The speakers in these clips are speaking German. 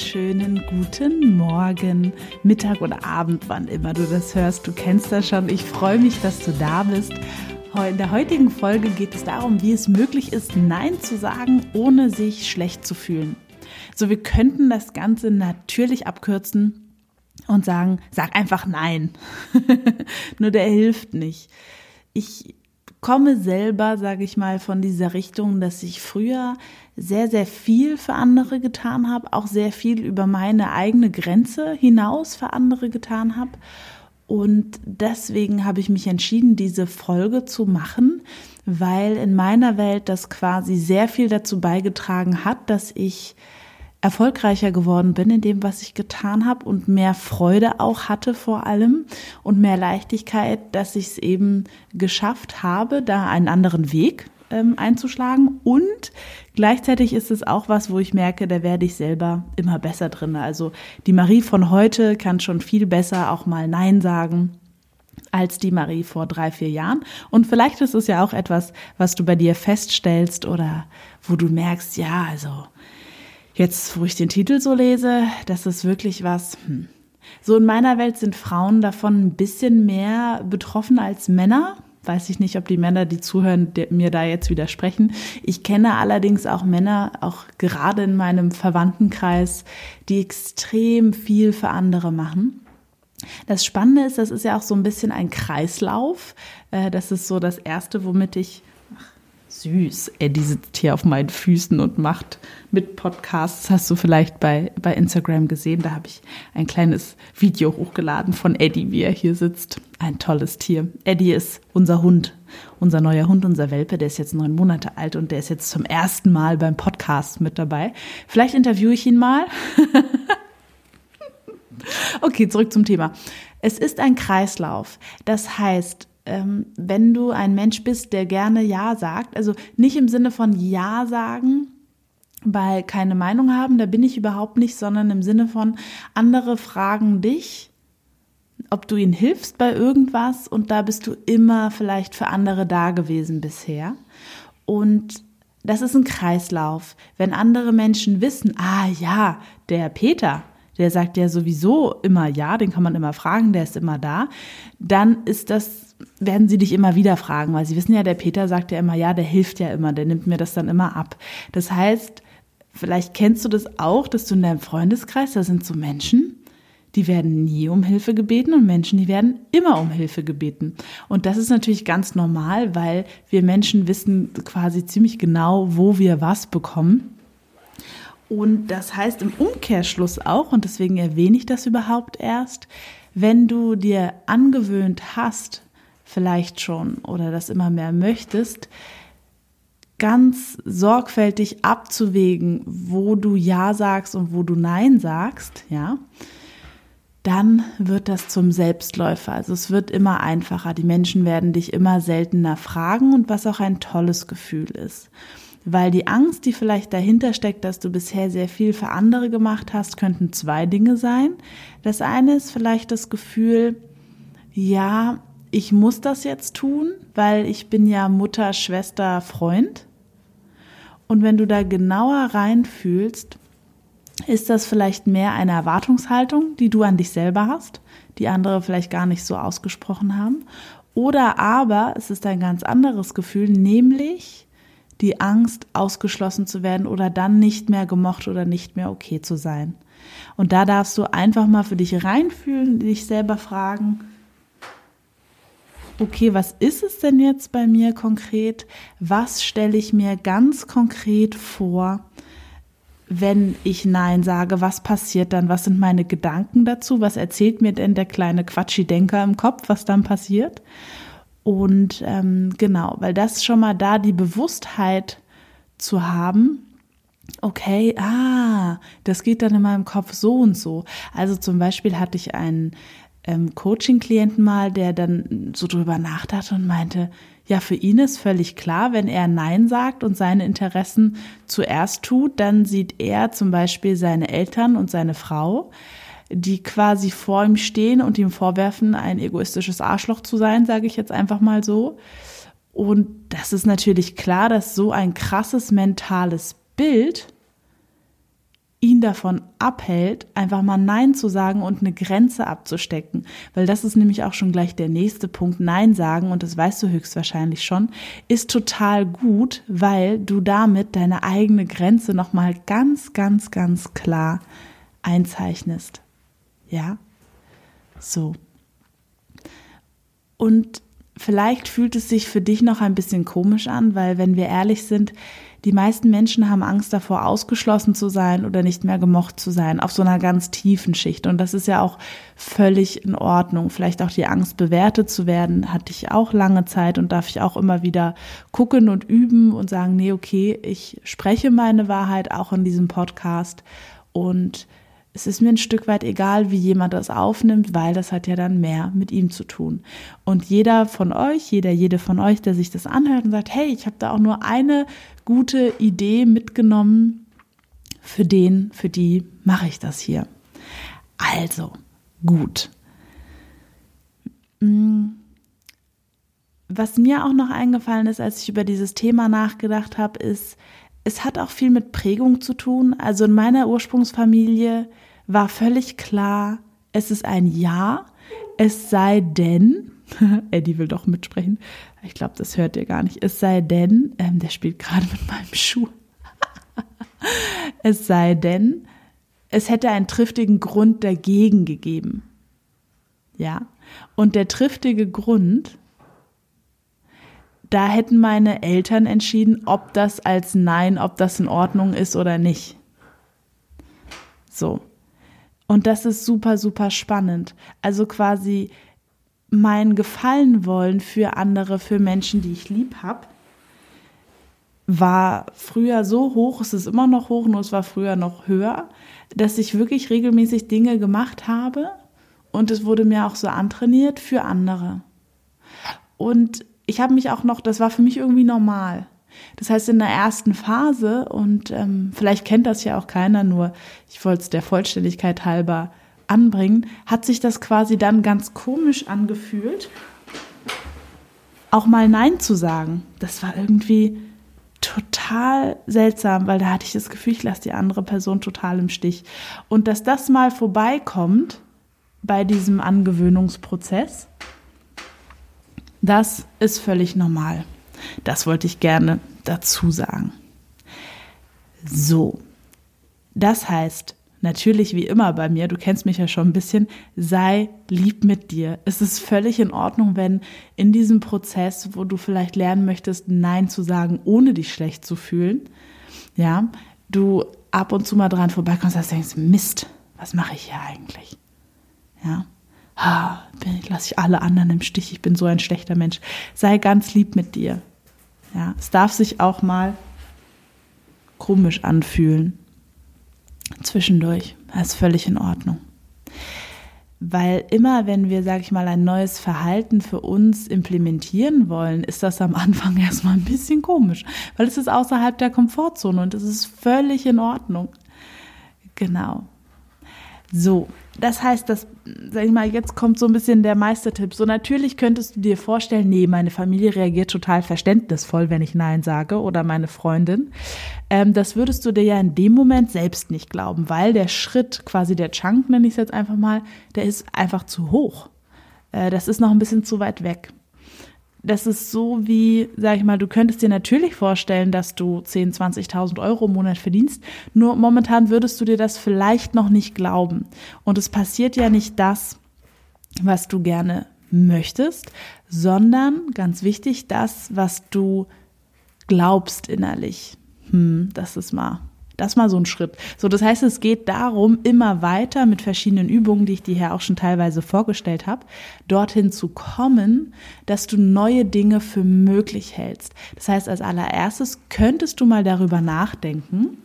wunderschönen guten Morgen, Mittag oder Abend, wann immer du das hörst. Du kennst das schon. Ich freue mich, dass du da bist. In der heutigen Folge geht es darum, wie es möglich ist, Nein zu sagen, ohne sich schlecht zu fühlen. So, wir könnten das Ganze natürlich abkürzen und sagen, sag einfach Nein. Nur der hilft nicht. Ich komme selber, sage ich mal, von dieser Richtung, dass ich früher sehr, sehr viel für andere getan habe, auch sehr viel über meine eigene Grenze hinaus für andere getan habe. Und deswegen habe ich mich entschieden, diese Folge zu machen, weil in meiner Welt das quasi sehr viel dazu beigetragen hat, dass ich erfolgreicher geworden bin in dem, was ich getan habe und mehr Freude auch hatte vor allem und mehr Leichtigkeit, dass ich es eben geschafft habe, da einen anderen Weg ähm, einzuschlagen und gleichzeitig ist es auch was, wo ich merke, da werde ich selber immer besser drin. Also die Marie von heute kann schon viel besser auch mal Nein sagen als die Marie vor drei, vier Jahren. Und vielleicht ist es ja auch etwas, was du bei dir feststellst oder wo du merkst, ja, also Jetzt, wo ich den Titel so lese, das ist wirklich was. Hm. So in meiner Welt sind Frauen davon ein bisschen mehr betroffen als Männer. Weiß ich nicht, ob die Männer, die zuhören, mir da jetzt widersprechen. Ich kenne allerdings auch Männer, auch gerade in meinem Verwandtenkreis, die extrem viel für andere machen. Das Spannende ist, das ist ja auch so ein bisschen ein Kreislauf. Äh, das ist so das Erste, womit ich Süß. Eddie sitzt hier auf meinen Füßen und macht mit Podcasts. Hast du vielleicht bei, bei Instagram gesehen? Da habe ich ein kleines Video hochgeladen von Eddie, wie er hier sitzt. Ein tolles Tier. Eddie ist unser Hund, unser neuer Hund, unser Welpe. Der ist jetzt neun Monate alt und der ist jetzt zum ersten Mal beim Podcast mit dabei. Vielleicht interviewe ich ihn mal. okay, zurück zum Thema. Es ist ein Kreislauf. Das heißt, ähm, wenn du ein Mensch bist, der gerne Ja sagt, also nicht im Sinne von Ja sagen, weil keine Meinung haben, da bin ich überhaupt nicht, sondern im Sinne von andere fragen dich, ob du ihnen hilfst bei irgendwas und da bist du immer vielleicht für andere da gewesen bisher. Und das ist ein Kreislauf. Wenn andere Menschen wissen, ah ja, der Peter, der sagt ja sowieso immer ja, den kann man immer fragen, der ist immer da, dann ist das, werden sie dich immer wieder fragen, weil sie wissen ja, der Peter sagt ja immer ja, der hilft ja immer, der nimmt mir das dann immer ab. Das heißt, vielleicht kennst du das auch, dass du in deinem Freundeskreis, da sind so Menschen, die werden nie um Hilfe gebeten und Menschen, die werden immer um Hilfe gebeten. Und das ist natürlich ganz normal, weil wir Menschen wissen quasi ziemlich genau, wo wir was bekommen. Und das heißt im Umkehrschluss auch, und deswegen erwähne ich das überhaupt erst, wenn du dir angewöhnt hast, vielleicht schon oder das immer mehr möchtest, ganz sorgfältig abzuwägen, wo du Ja sagst und wo du Nein sagst, ja, dann wird das zum Selbstläufer. Also es wird immer einfacher. Die Menschen werden dich immer seltener fragen und was auch ein tolles Gefühl ist. Weil die Angst, die vielleicht dahinter steckt, dass du bisher sehr viel für andere gemacht hast, könnten zwei Dinge sein. Das eine ist vielleicht das Gefühl, ja, ich muss das jetzt tun, weil ich bin ja Mutter, Schwester, Freund. Und wenn du da genauer reinfühlst, ist das vielleicht mehr eine Erwartungshaltung, die du an dich selber hast, die andere vielleicht gar nicht so ausgesprochen haben. Oder aber es ist ein ganz anderes Gefühl, nämlich die Angst, ausgeschlossen zu werden oder dann nicht mehr gemocht oder nicht mehr okay zu sein. Und da darfst du einfach mal für dich reinfühlen, dich selber fragen, okay, was ist es denn jetzt bei mir konkret? Was stelle ich mir ganz konkret vor, wenn ich Nein sage? Was passiert dann? Was sind meine Gedanken dazu? Was erzählt mir denn der kleine Quatschi-Denker im Kopf, was dann passiert? Und ähm, genau, weil das schon mal da die Bewusstheit zu haben, okay, ah, das geht dann in meinem Kopf so und so. Also zum Beispiel hatte ich einen ähm, Coaching-Klienten mal, der dann so drüber nachdachte und meinte, ja, für ihn ist völlig klar, wenn er Nein sagt und seine Interessen zuerst tut, dann sieht er zum Beispiel seine Eltern und seine Frau die quasi vor ihm stehen und ihm vorwerfen, ein egoistisches Arschloch zu sein, sage ich jetzt einfach mal so. Und das ist natürlich klar, dass so ein krasses mentales Bild ihn davon abhält, einfach mal Nein zu sagen und eine Grenze abzustecken. Weil das ist nämlich auch schon gleich der nächste Punkt. Nein sagen, und das weißt du höchstwahrscheinlich schon, ist total gut, weil du damit deine eigene Grenze nochmal ganz, ganz, ganz klar einzeichnest. Ja? So. Und vielleicht fühlt es sich für dich noch ein bisschen komisch an, weil wenn wir ehrlich sind, die meisten Menschen haben Angst davor, ausgeschlossen zu sein oder nicht mehr gemocht zu sein, auf so einer ganz tiefen Schicht. Und das ist ja auch völlig in Ordnung. Vielleicht auch die Angst, bewertet zu werden, hatte ich auch lange Zeit und darf ich auch immer wieder gucken und üben und sagen, nee, okay, ich spreche meine Wahrheit auch in diesem Podcast und es ist mir ein Stück weit egal, wie jemand das aufnimmt, weil das hat ja dann mehr mit ihm zu tun. Und jeder von euch, jeder, jede von euch, der sich das anhört und sagt, hey, ich habe da auch nur eine gute Idee mitgenommen, für den, für die mache ich das hier. Also, gut. Hm. Was mir auch noch eingefallen ist, als ich über dieses Thema nachgedacht habe, ist, es hat auch viel mit Prägung zu tun. Also in meiner Ursprungsfamilie war völlig klar, es ist ein Ja, es sei denn, Eddie will doch mitsprechen, ich glaube, das hört ihr gar nicht, es sei denn, ähm, der spielt gerade mit meinem Schuh, es sei denn, es hätte einen triftigen Grund dagegen gegeben. Ja, und der triftige Grund da hätten meine Eltern entschieden, ob das als Nein, ob das in Ordnung ist oder nicht. So. Und das ist super, super spannend. Also quasi mein Gefallen wollen für andere, für Menschen, die ich lieb habe, war früher so hoch, es ist immer noch hoch, nur es war früher noch höher, dass ich wirklich regelmäßig Dinge gemacht habe und es wurde mir auch so antrainiert für andere. Und ich habe mich auch noch, das war für mich irgendwie normal. Das heißt, in der ersten Phase, und ähm, vielleicht kennt das ja auch keiner, nur ich wollte es der Vollständigkeit halber anbringen, hat sich das quasi dann ganz komisch angefühlt, auch mal Nein zu sagen. Das war irgendwie total seltsam, weil da hatte ich das Gefühl, ich lasse die andere Person total im Stich. Und dass das mal vorbeikommt bei diesem Angewöhnungsprozess, das ist völlig normal. Das wollte ich gerne dazu sagen. So, das heißt, natürlich wie immer bei mir, du kennst mich ja schon ein bisschen, sei lieb mit dir. Es ist völlig in Ordnung, wenn in diesem Prozess, wo du vielleicht lernen möchtest, Nein zu sagen, ohne dich schlecht zu fühlen, ja, du ab und zu mal dran vorbeikommst und denkst, Mist, was mache ich hier eigentlich? Ja, ah, lasse ich alle anderen im Stich, ich bin so ein schlechter Mensch. Sei ganz lieb mit dir. Ja, es darf sich auch mal komisch anfühlen. Zwischendurch. Das ist völlig in Ordnung. Weil immer, wenn wir, sag ich mal, ein neues Verhalten für uns implementieren wollen, ist das am Anfang erstmal ein bisschen komisch, weil es ist außerhalb der Komfortzone und es ist völlig in Ordnung. Genau. So, das heißt, dass, sag ich mal, jetzt kommt so ein bisschen der Meistertipp. So natürlich könntest du dir vorstellen, nee, meine Familie reagiert total verständnisvoll, wenn ich Nein sage oder meine Freundin. Ähm, das würdest du dir ja in dem Moment selbst nicht glauben, weil der Schritt, quasi der Chunk, nenne ich es jetzt einfach mal, der ist einfach zu hoch. Äh, das ist noch ein bisschen zu weit weg das ist so wie, sag ich mal, du könntest dir natürlich vorstellen, dass du 10, 20.000 Euro im Monat verdienst, nur momentan würdest du dir das vielleicht noch nicht glauben. Und es passiert ja nicht das, was du gerne möchtest, sondern ganz wichtig, das, was du glaubst innerlich. Hm, das ist mal das ist mal so ein Schritt. So, das heißt, es geht darum, immer weiter mit verschiedenen Übungen, die ich dir hier auch schon teilweise vorgestellt habe, dorthin zu kommen, dass du neue Dinge für möglich hältst. Das heißt, als allererstes könntest du mal darüber nachdenken,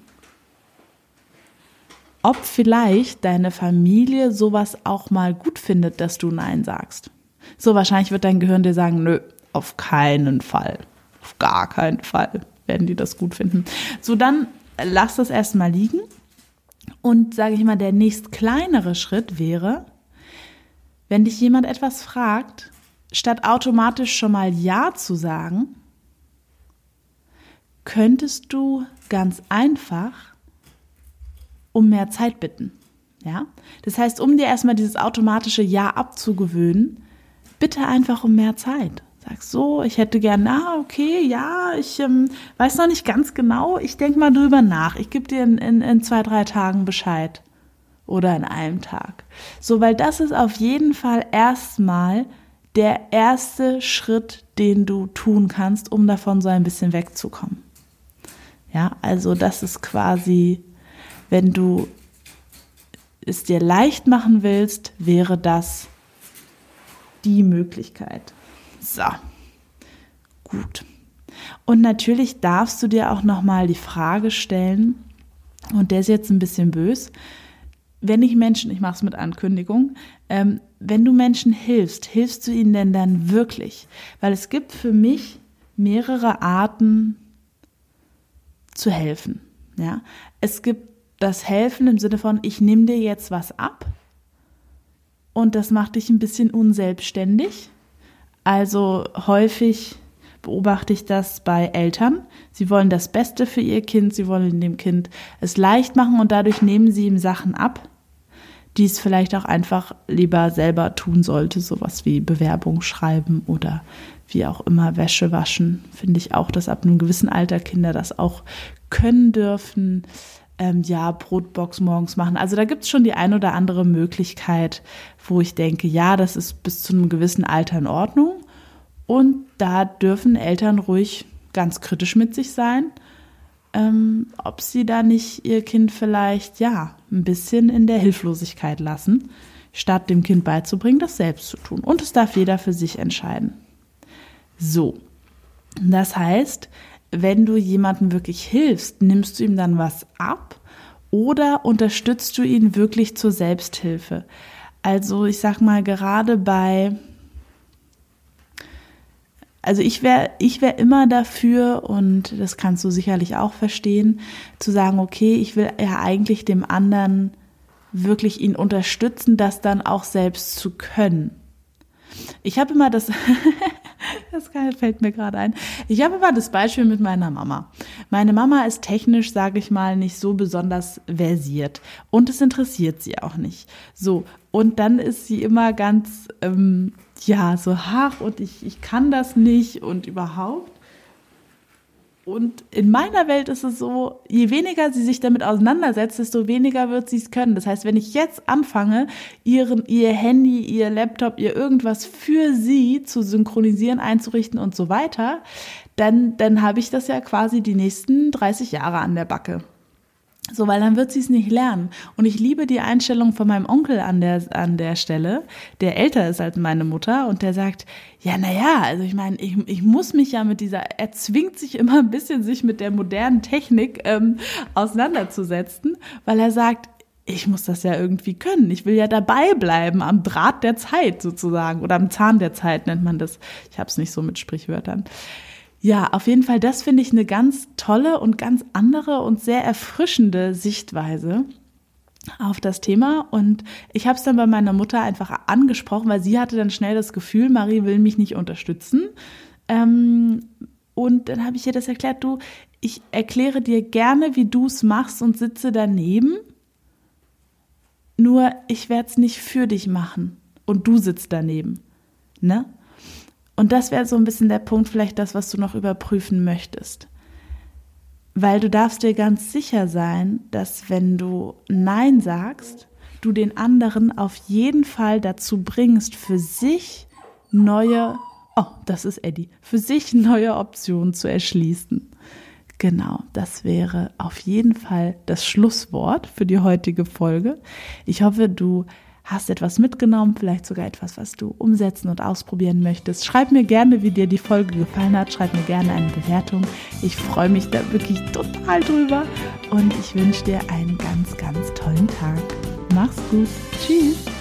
ob vielleicht deine Familie sowas auch mal gut findet, dass du Nein sagst. So wahrscheinlich wird dein Gehirn dir sagen, nö, auf keinen Fall. Auf gar keinen Fall werden die das gut finden. So, dann lass das erstmal liegen. Und sage ich mal, der nächst kleinere Schritt wäre, wenn dich jemand etwas fragt, statt automatisch schon mal Ja zu sagen, könntest du ganz einfach um mehr Zeit bitten. Ja? Das heißt, um dir erstmal dieses automatische Ja abzugewöhnen, bitte einfach um mehr Zeit. Sag so, ich hätte gern, ah, okay, ja, ich ähm, weiß noch nicht ganz genau, ich denke mal drüber nach. Ich gebe dir in, in, in zwei, drei Tagen Bescheid. Oder in einem Tag. So, weil das ist auf jeden Fall erstmal der erste Schritt, den du tun kannst, um davon so ein bisschen wegzukommen. Ja, also das ist quasi, wenn du es dir leicht machen willst, wäre das die Möglichkeit. So, gut. Und natürlich darfst du dir auch noch mal die Frage stellen, und der ist jetzt ein bisschen bös, wenn ich Menschen, ich mache es mit Ankündigung, ähm, wenn du Menschen hilfst, hilfst du ihnen denn dann wirklich? Weil es gibt für mich mehrere Arten zu helfen. Ja, es gibt das Helfen im Sinne von, ich nehme dir jetzt was ab und das macht dich ein bisschen unselbstständig. Also häufig beobachte ich das bei Eltern. Sie wollen das Beste für ihr Kind, sie wollen dem Kind es leicht machen und dadurch nehmen sie ihm Sachen ab, die es vielleicht auch einfach lieber selber tun sollte, sowas wie Bewerbung schreiben oder wie auch immer Wäsche waschen. Finde ich auch, dass ab einem gewissen Alter Kinder das auch können dürfen. Ähm, ja, Brotbox morgens machen. Also da gibt es schon die ein oder andere Möglichkeit, wo ich denke, ja, das ist bis zu einem gewissen Alter in Ordnung. Und da dürfen Eltern ruhig ganz kritisch mit sich sein, ähm, ob sie da nicht ihr Kind vielleicht, ja, ein bisschen in der Hilflosigkeit lassen, statt dem Kind beizubringen, das selbst zu tun. Und es darf jeder für sich entscheiden. So, das heißt, wenn du jemandem wirklich hilfst, nimmst du ihm dann was ab oder unterstützt du ihn wirklich zur Selbsthilfe? Also ich sag mal, gerade bei also ich wäre ich wär immer dafür, und das kannst du sicherlich auch verstehen, zu sagen, okay, ich will ja eigentlich dem anderen wirklich ihn unterstützen, das dann auch selbst zu können. Ich habe immer das, das fällt mir gerade ein. Ich habe immer das Beispiel mit meiner Mama. Meine Mama ist technisch, sage ich mal, nicht so besonders versiert und es interessiert sie auch nicht. So und dann ist sie immer ganz ähm, ja, so, ach, und ich, ich kann das nicht und überhaupt. Und in meiner Welt ist es so, je weniger sie sich damit auseinandersetzt, desto weniger wird sie es können. Das heißt, wenn ich jetzt anfange, ihren, ihr Handy, ihr Laptop, ihr irgendwas für sie zu synchronisieren, einzurichten und so weiter, dann, dann habe ich das ja quasi die nächsten 30 Jahre an der Backe. So, weil dann wird sie es nicht lernen. Und ich liebe die Einstellung von meinem Onkel an der, an der Stelle, der älter ist als meine Mutter und der sagt, ja, naja, also ich meine, ich, ich muss mich ja mit dieser, er zwingt sich immer ein bisschen, sich mit der modernen Technik ähm, auseinanderzusetzen, weil er sagt, ich muss das ja irgendwie können. Ich will ja dabei bleiben, am Draht der Zeit sozusagen oder am Zahn der Zeit nennt man das. Ich habe es nicht so mit Sprichwörtern. Ja, auf jeden Fall, das finde ich eine ganz tolle und ganz andere und sehr erfrischende Sichtweise auf das Thema. Und ich habe es dann bei meiner Mutter einfach angesprochen, weil sie hatte dann schnell das Gefühl, Marie will mich nicht unterstützen. Ähm, und dann habe ich ihr das erklärt, du, ich erkläre dir gerne, wie du es machst und sitze daneben. Nur ich werde es nicht für dich machen und du sitzt daneben. Ne? Und das wäre so ein bisschen der Punkt, vielleicht das, was du noch überprüfen möchtest. Weil du darfst dir ganz sicher sein, dass wenn du Nein sagst, du den anderen auf jeden Fall dazu bringst, für sich neue, oh, das ist Eddie, für sich neue Optionen zu erschließen. Genau, das wäre auf jeden Fall das Schlusswort für die heutige Folge. Ich hoffe, du hast etwas mitgenommen, vielleicht sogar etwas, was du umsetzen und ausprobieren möchtest. Schreib mir gerne, wie dir die Folge gefallen hat. Schreib mir gerne eine Bewertung. Ich freue mich da wirklich total drüber und ich wünsche dir einen ganz, ganz tollen Tag. Mach's gut. Tschüss.